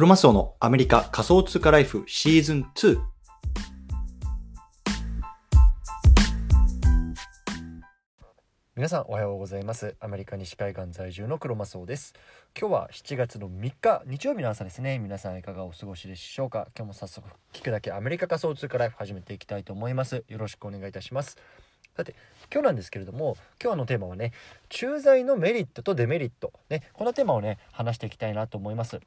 クロマスオのアメリカ仮想通貨ライフシーズン2。皆さんおはようございます。アメリカ西海岸在住のクロマスオです。今日は7月の3日日曜日の朝ですね。皆さんいかがお過ごしでしょうか？今日も早速聞くだけアメリカ仮想通貨ライフ始めていきたいと思います。よろしくお願いいたします。さて今日なんですけれども今日のテーマはね駐在のメリットとデメリットね。このテーマをね話していきたいなと思います。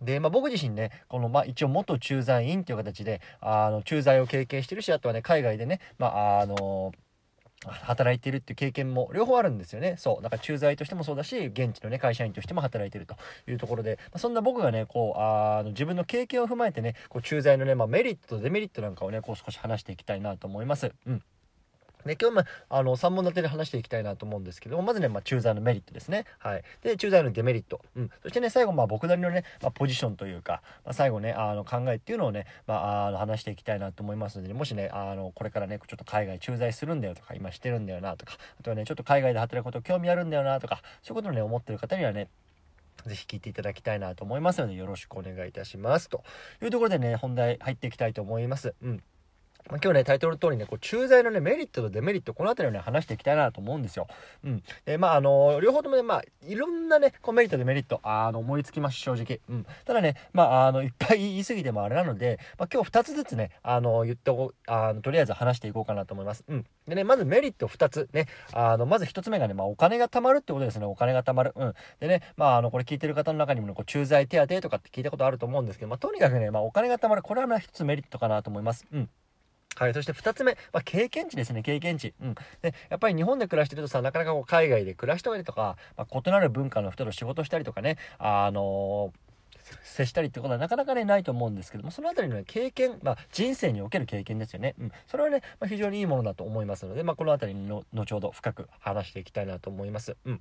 で、まあ、僕自身ね、この、まあ、一応元駐在員っていう形で、あの、駐在を経験してるし、あとはね、海外でね、まあ、あの働いてるっていう経験も両方あるんですよね。そう。だから駐在としてもそうだし、現地のね、会社員としても働いてるというところで、まあ、そんな僕がね、こう、あの自分の経験を踏まえてね、こう駐在のね、まあ、メリットとデメリットなんかをね、こう少し話していきたいなと思います。うん。で、今日も、あの、3本立てで話していきたいなと思うんですけども、まずね、まあ、駐在のメリットですね。はい。で、駐在のデメリット。うん。そしてね、最後、まあ、僕なりのね、まあ、ポジションというか、まあ、最後ね、あの、考えっていうのをね、まあ、あの、話していきたいなと思いますので、ね、もしね、あの、これからね、ちょっと海外駐在するんだよとか、今してるんだよなとか、あとはね、ちょっと海外で働くこと興味あるんだよなとか、そういうことをね、思ってる方にはね、ぜひ聞いていただきたいなと思いますので、よろしくお願いいたします。というところでね、本題入っていきたいと思います。うん。ま、今日ね、タイトル通りね、こう、駐在のね、メリットとデメリット、この辺りをね、話していきたいなと思うんですよ。うん。で、まあ、あの両方ともね、まあ、いろんなね、こう、メリット、デメリット、あの、思いつきます、正直。うん。ただね、まあ、あの、いっぱい言い過ぎてもあれなので、まあ、今日2つずつね、あの、言っておこう、あの、とりあえず話していこうかなと思います。うん。でね、まずメリット2つ。ね、あの、まず1つ目がね、まあ、お金が貯まるってことですね、お金が貯まる。うん。でね、まあ、あの、これ聞いてる方の中にも、ね、こう、駐在手当とかって聞いたことあると思うんですけど、まあ、とにかくね、まあ、お金が貯まる。これはね、1つメリットかなと思います。うん。はい。そして2つ目、まあ、経験値ですね、経験値。うん。で、やっぱり日本で暮らしてるとさ、なかなかこう海外で暮らしたりとか、まあ、異なる文化の人と仕事したりとかね、あのー接したりってことはなかなかね、ないと思うんですけども、そのあたりの、ね、経験、まあ、人生における経験ですよね。うん。それはね、まあ、非常にいいものだと思いますので、まあ、このあたりの、後ほど深く話していきたいなと思います。うん。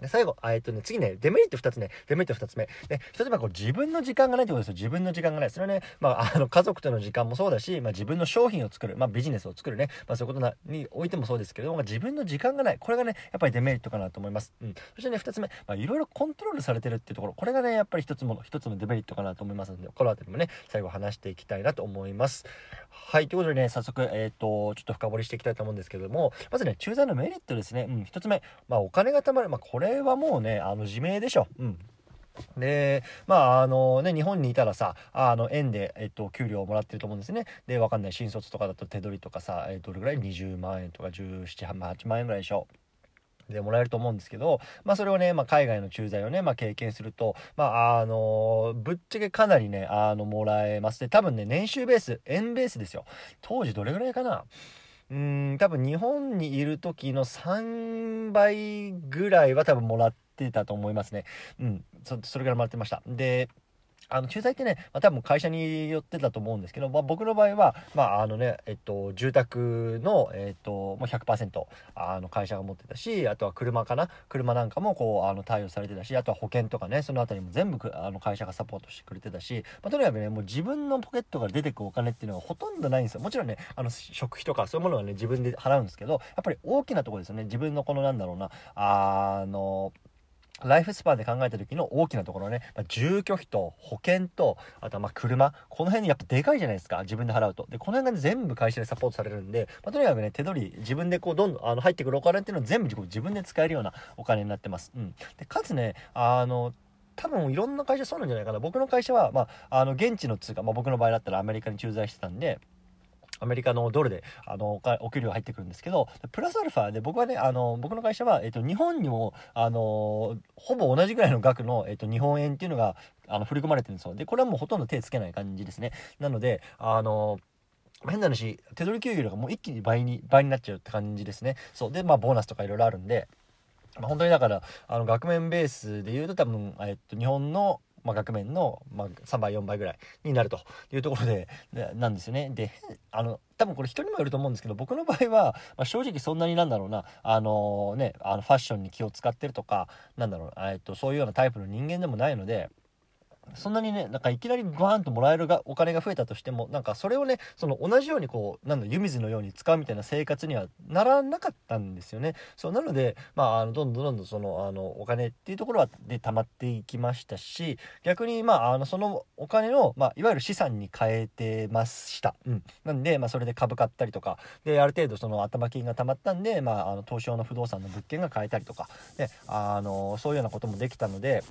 で、最後、えっとね、次ね、デメリット2つね、デメリット2つ目。で、1つ目はこう自分の時間がないってことですよ。自分の時間がない。それはね、まあ、あの、家族との時間もそうだし、まあ、自分の商品を作る、まあ、ビジネスを作るね、まあ、そういうことなにおいてもそうですけども、まあ自分の時間がない。これがね、やっぱりデメリットかなと思います。うん。そしてね、2つ目、まあ、いろいろコントロールされてるっていうところ、これがね、やっぱり1つもの、1つのデメリットかなと思いますので、この辺りもね、最後話していきたいなと思います。はい、ということでね、早速、えっ、ー、と、ちょっと深掘りしていきたいと思うんですけども、まずね、駐在のメリットですね。うん、1つ目、まあ、お金が貯まる。まあ、これれはもうね、あの、自明でしょ。うん。で、まあ、あのね、日本にいたらさ、あの、円で、えっと、給料をもらってると思うんですね。で、わかんない。新卒とかだと手取りとかさ、えどれぐらい ?20 万円とか17、8万円ぐらいでしょ。でもらえると思うんですけど、まあそれをね、まあ海外の駐在をね、まあ経験すると、まああのぶっちゃけかなりね、あの、もらえます。で、多分ね、年収ベース、円ベースですよ。当時どれぐらいかな？うん多分日本にいる時の3倍ぐらいは多分もらってたと思いますね。うん。そそれからもらってました。で、あの、駐在ってね、まあ、多分会社によってだと思うんですけど、まあ、僕の場合は、まあ、あのね、えっと、住宅の、えっと、もう100%、あの、会社が持ってたし、あとは車かな？車なんかも、こう、あの、対応されてたし、あとは保険とかね、そのあたりも全部、あの、会社がサポートしてくれてたし、まあ、とにかくね、もう自分のポケットから出てくお金っていうのはほとんどないんですよ。もちろんね、あの、食費とかそういうものはね、自分で払うんですけど、やっぱり大きなところですよね。自分のこの、なんだろうな、あの、ライフスパンで考えた時の大きなところね、まあ、住居費と保険と、あとはま車、この辺にやっぱでかいじゃないですか、自分で払うと。で、この辺が全部会社でサポートされるんで、まあ、とにかくね、手取り、自分でこう、どんどん、あの、入ってくるお金っていうのは全部自分で使えるようなお金になってます。うん。で、かつね、あの、多分いろんな会社そうなんじゃないかな。僕の会社は、まあ、あの、現地の通貨、まあ僕の場合だったらアメリカに駐在してたんで、アメリカのドルで、あの、お給料入ってくるんですけど、プラスアルファで僕はね、あの、僕の会社は、えっと、日本にも、あの、ほぼ同じぐらいの額の、えっと、日本円っていうのが、あの、振り込まれてるんですよ。で、これはもうほとんど手つけない感じですね。なので、あの、変な話、手取り給料がもう一気に倍に、倍になっちゃうって感じですね。そう。で、まあ、ボーナスとかいろいろあるんで、まあ、本当にだから、あの、額面ベースで言うと多分、えっと、日本の、まあ、額面の、まあ、3倍4倍ぐらいになるというところでなんですよね。であの多分これ人にもよると思うんですけど僕の場合は、まあ、正直そんなになんだろうなあのー、ねあのファッションに気を使ってるとかなんだろう、えっと、そういうようなタイプの人間でもないので。そんなにねなんかいきなりバーンともらえるがお金が増えたとしてもなんかそれをねその同じようにこうなんだ湯水のように使うみたいな生活にはならなかったんですよね。そうなのでまああのどんどんどんどんそのあのお金っていうところはで溜まっていきましたし逆にまああのそのお金を、まあ、いわゆる資産に変えてました。うん、なんで、まあ、それで株買ったりとかである程度その頭金が貯まったんで、まあ、あの東証の不動産の物件が買えたりとかであのそういうようなこともできたので。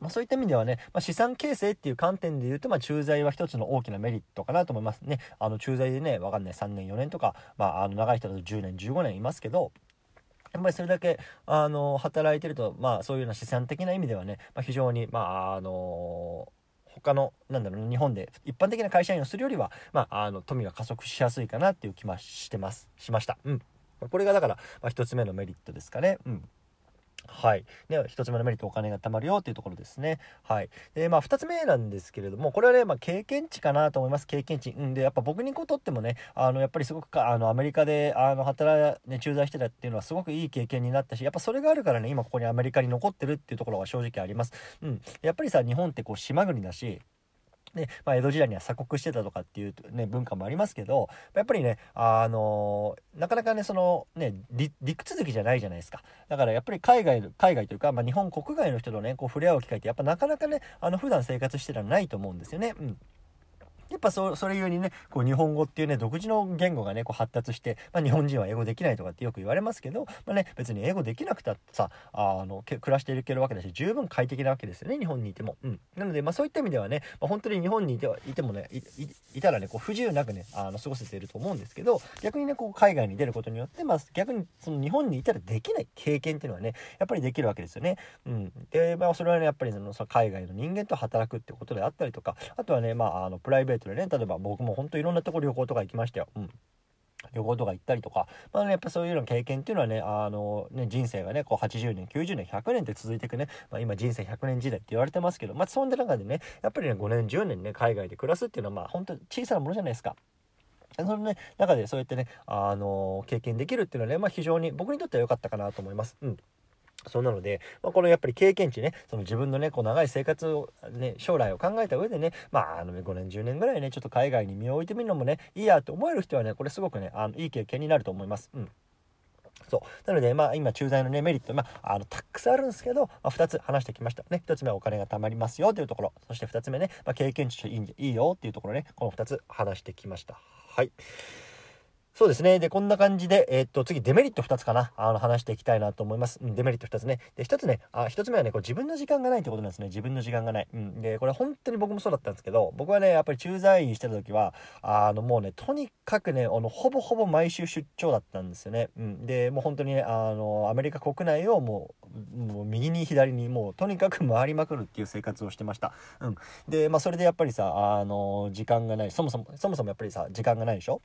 まあ、そういった意味ではね、まあ、資産形成っていう観点で言うと、まあ、駐在は一つの大きなメリットかなと思いますね。あの駐在でね、わかんない3年4年とか、まあ、あの長い人だと10年15年いますけど、やっぱりそれだけあの働いてると、まあ、そういうような資産的な意味ではね、まあ、非常に、まああの他のなんだろう日本で一般的な会社員をするよりは、まあ、あの富が加速しやすいかなっていう気はしてますしました。うん、これがだから、まあ、一つ目のメリットですかね。うんはい。ね、1つ目のメリットお金が貯まるよっていうところですね。はい。で、まあ2つ目なんですけれども、これはね、まあ経験値かなと思います。経験値。うんで、やっぱ僕にとってもね、あの、やっぱりすごくか、あの、アメリカで、あの、働い、ね、駐在してたっていうのはすごくいい経験になったし、やっぱそれがあるからね、今ここにアメリカに残ってるっていうところは正直あります。うん。やっぱりさ、日本ってこう島国だし、で、まあ、江戸時代には鎖国してたとかっていう、ね、文化もありますけどやっぱりね、あのー、なかなかねそのね陸続きじゃないじゃないですかだからやっぱり海外海外というか、まあ、日本国外の人とねこう触れ合う機会ってやっぱなかなかねあの普段生活してたらないと思うんですよね。うんやっぱそそれゆえにねこう日本語っていうね独自の言語がねこう発達して、まあ、日本人は英語できないとかってよく言われますけど、まあね、別に英語できなくたってさあの暮らしていけるわけだし十分快適なわけですよね日本にいても。うん、なので、まあ、そういった意味ではね、まあ、本当に日本にいてはいてもねいたらねこう不自由なくねあの過ごせていると思うんですけど逆にねこう海外に出ることによって、まあ、逆にその日本にいたらできない経験っていうのはねやっぱりできるわけですよね。うん、で、まあ、それはねやっぱりその海外の人間と働くってことであったりとかあとはね、まあ、あのプライベートでね例えば僕も本当いろんなとこ旅行とか行きましたよ。うん旅行とか行ったりとか、まあね、やっぱそういうような経験っていうのはね、あのね、人生がね、こう80年、90年、100年って続いていくね、まあ今人生100年時代って言われてますけど、まあそんな中でね、やっぱりね、5年、10年ね、海外で暮らすっていうのはまあ本当小さなものじゃないですか。そのね、中でそうやってね、あの経験できるっていうのはね、まあ非常に僕にとっては良かったかなと思います。うん。そうなので、まあ、このやっぱり経験値ね、その自分のね、こう長い生活をね、将来を考えた上でね、まあ、あの5年、10年ぐらいね、ちょっと海外に身を置いてみるのもね、いいやって思える人はね、これすごくね、あのいい経験になると思います。うん。そう。なので、まあ、今、駐在のね、メリット、まあ、あの、たくさんあるんですけど、まあ、2つ話してきました。ね。1つ目はお金が貯まりますよというところ。そして2つ目ね、まあ、経験値いいいいよっていうところね、この2つ話してきました。はい。そうですね。で、こんな感じで、えー、っと、次、デメリット2つかな。あの、話していきたいなと思います。うん、デメリット2つね。で、1つね、あ、1つ目はね、こう自分の時間がないってことなんですね。自分の時間がない。うん。で、これ本当に僕もそうだったんですけど、僕はね、やっぱり駐在員してた時は、あの、もうね、とにかくね、あの、ほぼほぼ毎週出張だったんですよね。うん。で、もう本当にね、あの、アメリカ国内をもう、もう右に左に、もうとにかく回りまくるっていう生活をしてました。うん。で、まあ、それでやっぱりさ、あの、時間がない。そもそも、そもそもやっぱりさ、時間がないでしょ？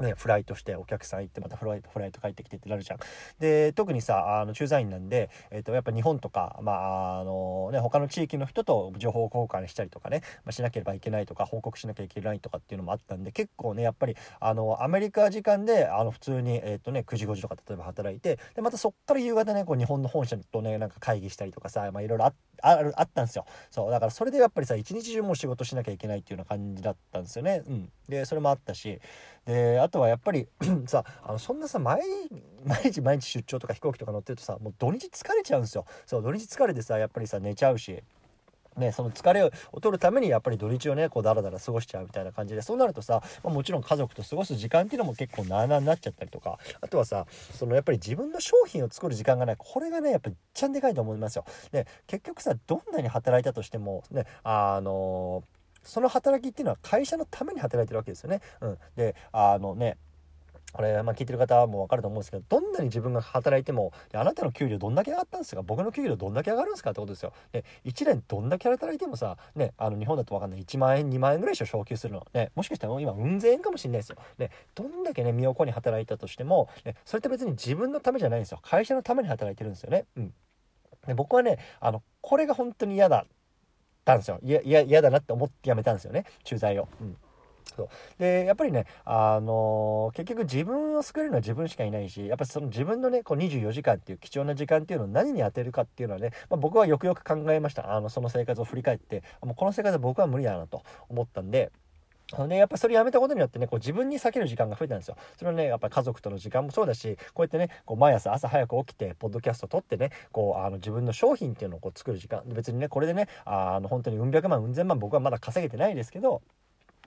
ね、フライトしてお客さん行ってまたフライトフライト帰ってきてってなるじゃん。で特にさあの駐在員なんで、えーと、やっぱ日本とか、まああのね、他の地域の人と情報交換したりとかね、まあ、しなければいけないとか報告しなきゃいけないとかっていうのもあったんで結構ねやっぱりあのアメリカ時間であの普通に、えーとね、9時5時とか例えば働いてでまたそっから夕方ねこう日本の本社とねなんか会議したりとかさ、まあ、いろいろあああったんですよそうだからそれでやっぱりさ一日中もう仕事しなきゃいけないっていうような感じだったんですよね。うん、でそれもあったしであとはやっぱり さあのそんなさ毎日毎日出張とか飛行機とか乗ってるとさもう土日疲れちゃうんですよそう土日疲れてさやっぱりさ寝ちゃうしね、その疲れを取るためにやっぱり土日をねこうダラダラ過ごしちゃうみたいな感じでそうなるとさ、まあ、もちろん家族と過ごす時間っていうのも結構なあなあになっちゃったりとかあとはさそのやっぱり自分の商品を作る時間がないこれがねやっぱりちゃんでかいと思いますよ。で結局さどんなに働いたとしてもねあのーその働きっていうのは会社のために働いてるわけですよね。うん、であのねこれ、まあ、聞いてる方も分かると思うんですけどどんなに自分が働いてもあなたの給料どんだけ上がったんですか？僕の給料どんだけ上がるんですかってことですよ。で1年どんだけ働いてもさ、ね、あの日本だと分かんない1万円2万円ぐらいでしょ昇給するの。ね、もしかしたら今うん千円かもしれないですよ。ね、どんだけね身を粉に働いたとしても、ね、それって別に自分のためじゃないんですよ会社のために働いてるんですよね。うん、で僕はねあのこれが本当に嫌だたんですよ嫌だなって思って辞めたんですよね駐在を。うんそうでやっぱりね、あのー結局自分を救えるのは自分しかいないしやっぱその自分のねこう24時間っていう貴重な時間っていうのを何に当てるかっていうのはね、まあ、僕はよくよく考えましたあのその生活を振り返ってもうこの生活は僕は無理だなと思ったんで。あのね、やっぱそれやめたことによってね、こう自分に避ける時間が増えたんですよ。それはね、やっぱ家族との時間もそうだし、こうやってね、こう毎朝朝早く起きて、ポッドキャスト撮ってね、こう、あの自分の商品っていうのをこう作る時間。別にね、これでね、あの本当にうん百万、うん千万僕はまだ稼げてないですけど、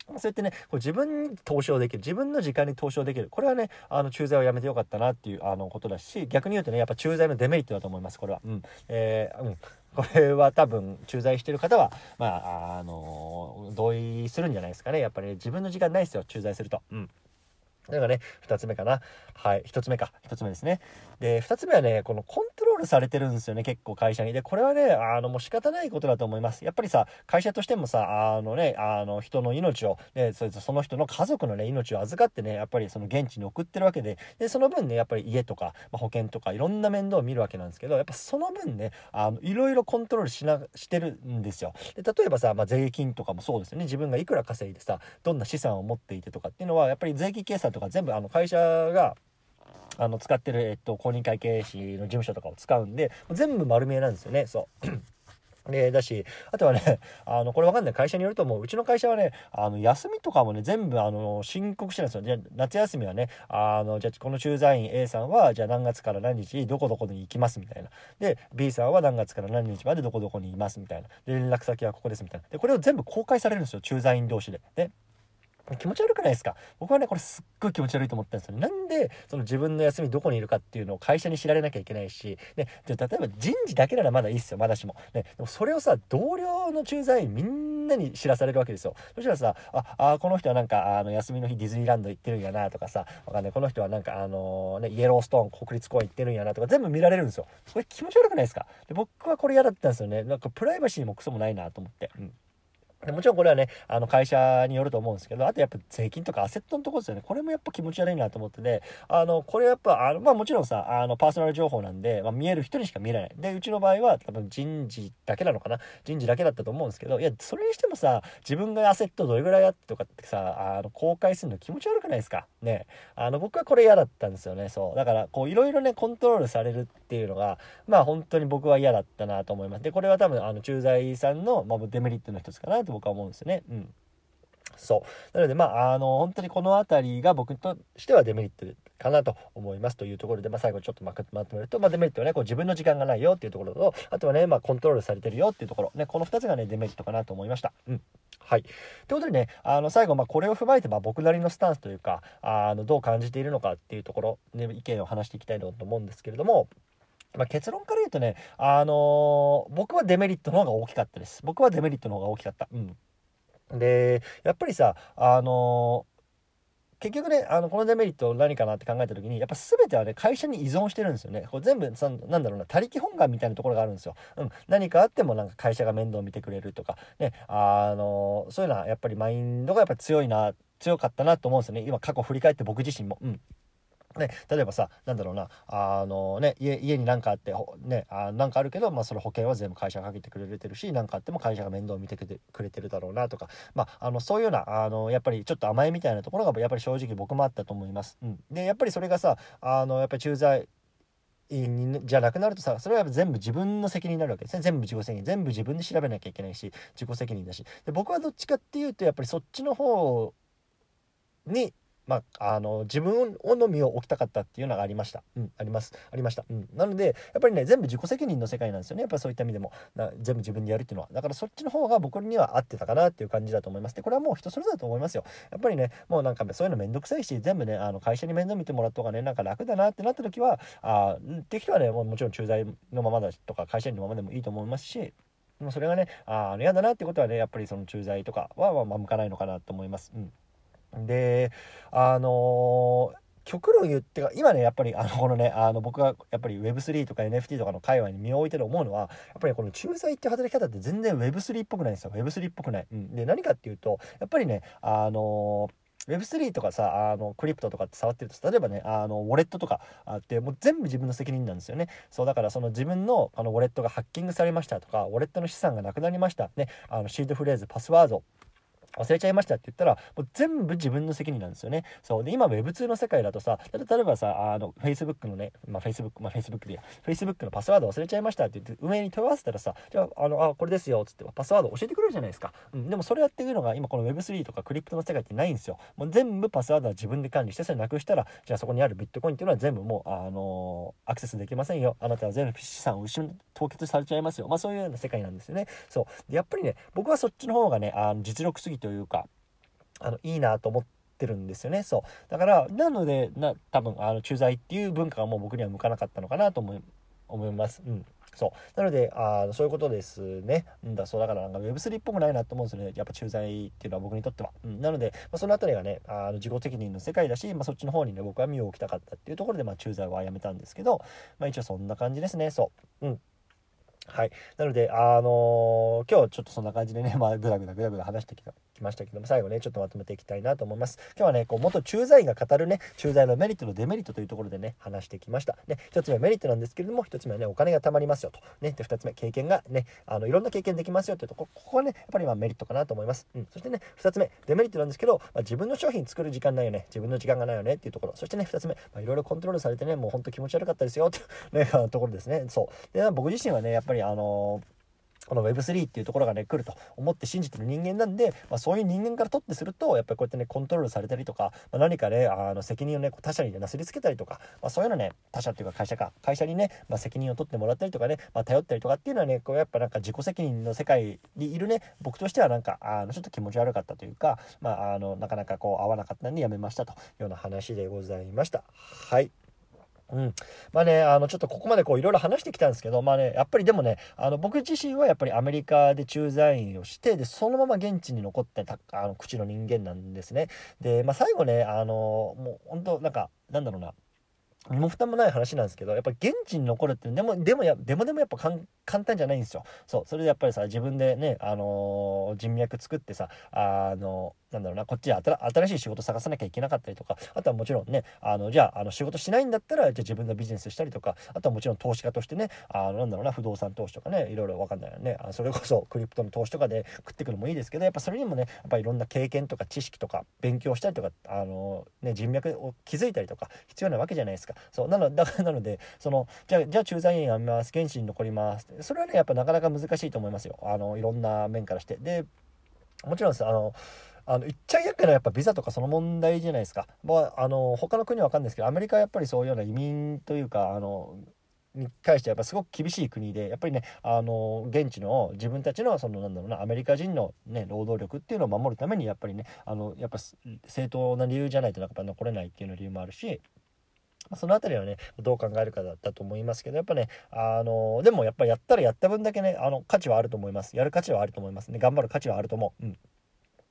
そうやってね、こう自分に投資をできる、自分の時間に投資をできる。これはね、あの、駐在をやめてよかったなっていう、あの、ことだし、逆に言うとね、やっぱ駐在のデメリットだと思います、これは。うん。えー、うん。これは多分、駐在してる方は、まあ、あの、同意するんじゃないですかね。やっぱり、自分の時間ないですよ、駐在すると。うん。だからね、二つ目かな。はい、一つ目か。一つ目ですね。で、二つ目はね、このコントロールされてるんですよね、結構会社に。で、これはね、あの、もう仕方ないことだと思います。やっぱりさ、会社としてもさ、あのね、あの、人の命を、ね、そその人の家族のね、命を預かってね、やっぱりその現地に送ってるわけで、で、その分ね、やっぱり家とか、まあ、保険とか、いろんな面倒を見るわけなんですけど、やっぱその分ね、あの、いろいろコントロールしな、してるんですよ。で、例えばさ、まあ、税金とかもそうですよね。自分がいくら稼いでさ、どんな資産を持っていてとかっていうのは、やっぱり税金計算とか全部、あの、会社が、あの使ってる、えっと、公認会計士の事務所とかを使うんで全部丸見えなんですよねそう。で、だし、あとはね、あの、これわかんない。会社によるともう、うちの会社はね、あの、休みとかもね、全部、あの、申告してるんですよ。じゃ夏休みはね、あの、じゃ、この駐在員 A さんは、じゃあ何月から何日、どこどこに行きますみたいな。で、B さんは何月から何日までどこどこにいますみたいな。で、連絡先はここですみたいな。で、これを全部公開されるんですよ。駐在員同士で。ね。気持ち悪くないですか？僕はね、これすっごい気持ち悪いと思ったんですよ。なんで、その自分の休みどこにいるかっていうのを会社に知られなきゃいけないし、ね、じゃ例えば人事だけならまだいいっすよ、まだしも。ね、でもそれをさ、同僚の駐在員みんなに知らされるわけですよ。そしたらさ、あ、あこの人はなんか、あの、休みの日ディズニーランド行ってるんやなとかさ、わかんない、この人はなんか、あのね、イエローストーン国立公園行ってるんやなとか全部見られるんですよ。それ気持ち悪くないですか？で僕はこれ嫌だったんですよね。なんかプライバシーもクソもないなと思って。うんでもちろんこれはね、あの会社によると思うんですけど、あとやっぱ税金とかアセットのところですよね。これもやっぱ気持ち悪いなと思ってて、あの、これやっぱ、あの、まあもちろんさ、あの、パーソナル情報なんで、まあ見える人にしか見れない。で、うちの場合は多分人事だけなのかな？人事だけだったと思うんですけど、いや、それにしてもさ、自分がアセットどれぐらいあってとかってさ、あの、公開するの気持ち悪くないですか？ね。あの、僕はこれ嫌だったんですよね。そう。だから、こう、いろいろね、コントロールされるっていうのが、まあ本当に僕は嫌だったなと思います。で、これは多分、あの、駐在さんの、まあ、デメリットの一つかなと僕は思うんですよね。うん。そう。なので、まあ、あの、本当にこの辺りが僕としてはデメリットかなと思いますというところで、まあ、最後ちょっとまとめると、まあ、デメリットはね、こう自分の時間がないよっていうところと、あとはね、まあ、コントロールされてるよっていうところ、ね、この2つがね、デメリットかなと思いました。うん。はい。ということでね、あの、最後、まあ、これを踏まえて、まあ、僕なりのスタンスというか、あの、どう感じているのかっていうところ、ね、意見を話していきたいと思うんですけれども、まあ、結論から言うとね、あのー僕はデメリットの方が大きかったです。僕はデメリットの方が大きかった。うん。で、やっぱりさ、あのー結局ね、あの、このデメリット何かなって考えた時に、やっぱ全てはね、会社に依存してるんですよね。これ全部さ、なんだろうな、他力本願みたいなところがあるんですよ。うん。何かあってもなんか会社が面倒見てくれるとか、ね、あのそういうのはやっぱりマインドがやっぱ強いな、強かったなと思うんですよね。今過去振り返って僕自身も。うん。ね、例えばさ、なんだろうな、あのね、家、家に何かあって、ね、あなんかあるけど、まあその保険は全部会社がかけてくれてるし、何かあっても会社が面倒を見てくれてるだろうなとか、まあ、あの、そういうような、あの、やっぱりちょっと甘えみたいなところが、やっぱり正直僕もあったと思います。うん。で、やっぱりそれがさ、あの、やっぱり駐在、じゃなくなるとさそれは全部自分の責任になるわけですね全部自己責任全部自分で調べなきゃいけないし自己責任だしで僕はどっちかっていうとやっぱりそっちの方にまあ、あの、自分の身を置きたかったっていうのがありました。うん、あります。ありました。うん。なので、やっぱりね、全部自己責任の世界なんですよね。やっぱそういった意味でも、な全部自分でやるっていうのは。だからそっちの方が僕には合ってたかなっていう感じだと思います。で、これはもう人それぞれだと思いますよ。やっぱりね、もうなんかそういうのめんどくさいし、全部ね、あの、会社に面倒見てもらった方がね、なんか楽だなってなった時は、あって人はね、もうもちろん駐在のままだとか、会社員のままでもいいと思いますし、もうそれがね、あ、嫌だなってことはね、やっぱりその駐在とかは、まあ、向かないのかなと思います。うん。で、あのー極論言ってか今ねやっぱりあのこのねあの僕がやっぱり Web3 とか NFT とかの界隈に身を置いてる思うのはやっぱりこの駐在って働き方って全然 Web3 っぽくないんですよ。Web3 っぽくない、うん、で何かっていうとやっぱりねあのー Web3 とかさ、あの、クリプトとかって触ってると、例えばね、あの、ウォレットとかあって、もう全部自分の責任なんですよね。そう、だからその自分の、あの、ウォレットがハッキングされましたとか、ウォレットの資産がなくなりました。ね、あの、シードフレーズ、パスワード、忘れちゃいましたって言ったら、もう全部自分の責任なんですよね。そう。で、今 Web2 の世界だとさ、例えばさ、あの、Facebook のね、まあ Facebook、まあ Facebook で、Facebook のパスワード忘れちゃいましたって言って、上に問い合わせたらさ、じゃあ、あの、あ、これですよ、つってパスワード教えてくれるじゃないですか。うん。でもそれやってるのが今この Web3 とかクリプトの世界ってないんですよ。もう全部パスワードは自分で管理して、それなくしたら、じゃあそこにあるビットコインっていうのは全部もう、あのー、アクセスできませんよ。あなたは全部資産を失凍結されちゃいますよ。まあそういうような世界なんですよね。そう。で、やっぱりね、僕はそっちの方がね、あの実力主義というか、あのいいなと思ってるんですよね。そう。だからなのでな多分あの駐在っていう文化がもう僕には向かなかったのかなと思い思います。うん。そう。なのであそういうことですね。うんだそう。だからなんか Web3 っぽくないなと思うんですよね。やっぱ駐在っていうのは僕にとっては、うん、なので、まあ、その辺りがねあの自己責任の世界だし、まあ、そっちの方にね僕は身を置きたかったっていうところで、まあ、駐在はやめたんですけど、まあ、一応そんな感じですねそう。うん。はい。なので、あのー、今日ちょっとそんな感じでね、まあ、ぐだぐだぐだぐだ話してきた。きましたけども最後ねちょっとまとめていきたいなと思います。今日はねこう元駐在員が語るね駐在のメリットとデメリットというところでね話してきました。ね1つ目はメリットなんですけれども1つ目はねお金が貯まりますよと。ねで2つ目経験がねあのいろんな経験できますよというとこここはねやっぱりまメリットかなと思います、うん、そしてね2つ目デメリットなんですけど、まあ、自分の商品作る時間ないよね自分の時間がないよねっていうところ。そしてね2つ目いろいろコントロールされてねもうほんと気持ち悪かったですよっていう、ね、ところですね。そう。で僕自身はねやっぱりあのーこの Web3 っていうところがね来ると思って信じてる人間なんで、まあ、そういう人間からとってするとやっぱりこうやってねコントロールされたりとか、まあ、何かねあの責任をね他者にねなすりつけたりとか、まあ、そういうのね他者っていうか会社か会社にね、まあ、責任を取ってもらったりとかね、まあ、頼ったりとかっていうのはねこうやっぱなんか自己責任の世界にいるね僕としてはなんかあのちょっと気持ち悪かったというか、まあ、あのなかなかこう合わなかったんでやめましたというような話でございました。はいうん。まあね、あの、ちょっとここまでこういろいろ話してきたんですけど、まあね、やっぱりでもね、あの、僕自身はやっぱりアメリカで駐在員をして、で、そのまま現地に残ってた、あの、口の人間なんですね。で、まあ最後ね、あの、もう本当なんか、なんだろうな、身も蓋もない話なんですけどやっぱ現地に残るってでもでもやでもでもやっぱ簡単じゃないんですよそうそれでやっぱりさ自分でねあの、人脈作ってさあのなんだろうな、こっちで新しい仕事探さなきゃいけなかったりとか、あとはもちろんね、あの、じゃあ、あの、仕事しないんだったら、じゃあ自分のビジネスしたりとか、あとはもちろん投資家としてね、あの、なんだろうな、不動産投資とかね、いろいろわかんないよね、あそれこそクリプトの投資とかで食ってくるのもいいですけど、やっぱそれにもね、やっぱいろんな経験とか知識とか、勉強したりとか、あの、ね、人脈を築いたりとか、必要なわけじゃないですか。そう、なの、だからなので、その、じゃあ、じゃあ駐在員やめます、現地に残ります。それはね、やっぱなかなか難しいと思いますよ。あの、いろんな面からして。で、もちろんさ、あの、あの、いっちゃい厄介なやっぱビザとかその問題じゃないですか。まあ、あの、他の国はわかんないですけど、アメリカはやっぱりそういうような移民というか、あの、に対してやっぱすごく厳しい国でやっぱりねあの現地の自分たちのそのなんだろうなアメリカ人のね労働力っていうのを守るためにやっぱりねあのやっぱ正当な理由じゃないとやっぱ残れないっていうの理由もあるしその辺りはね、どう考えるかだったと思いますけど、やっぱね、あのでもやっぱりやったらやった分だけね、あの、価値はあると思います。やる価値はあると思いますね。頑張る価値はあると思う。うん。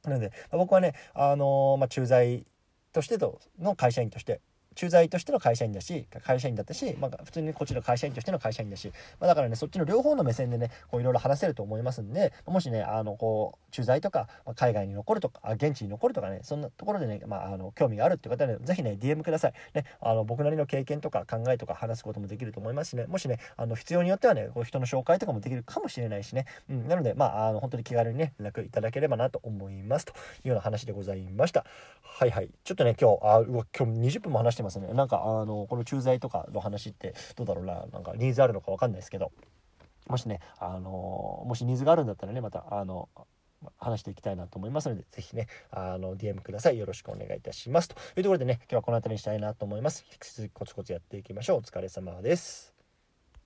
なので、僕はね、あのまあ、駐在としてとの会社員として駐在としての会社員だし会社員だったし、まあ、普通にこっちの会社員としての会社員だし、まあ、だからねそっちの両方の目線でねいろいろ話せると思いますんでもしねあのこう駐在とか、まあ、海外に残るとか現地に残るとかねそんなところでね、まあ、あの興味があるって方はね是非ね DM ください、ね、あの僕なりの経験とか考えとか話すこともできると思いますしね。もしねあの必要によってはねこう人の紹介とかもできるかもしれないしね、うん、なのでまああの本当に気軽にね連絡いただければなと思います。というような話でございました。はいはい。ちょっとね今日あうわ今日20分も話してますねなんかあのこの駐在とかの話ってどうだろうななんかニーズあるのか分かんないですけどもしねあのもしニーズがあるんだったらねまたあの話していきたいなと思いますので、ぜひね、あの、DM ください。よろしくお願いいたします。というところでね、今日はこの辺りにしたいなと思います。引き続きコツコツやっていきましょう。お疲れ様です。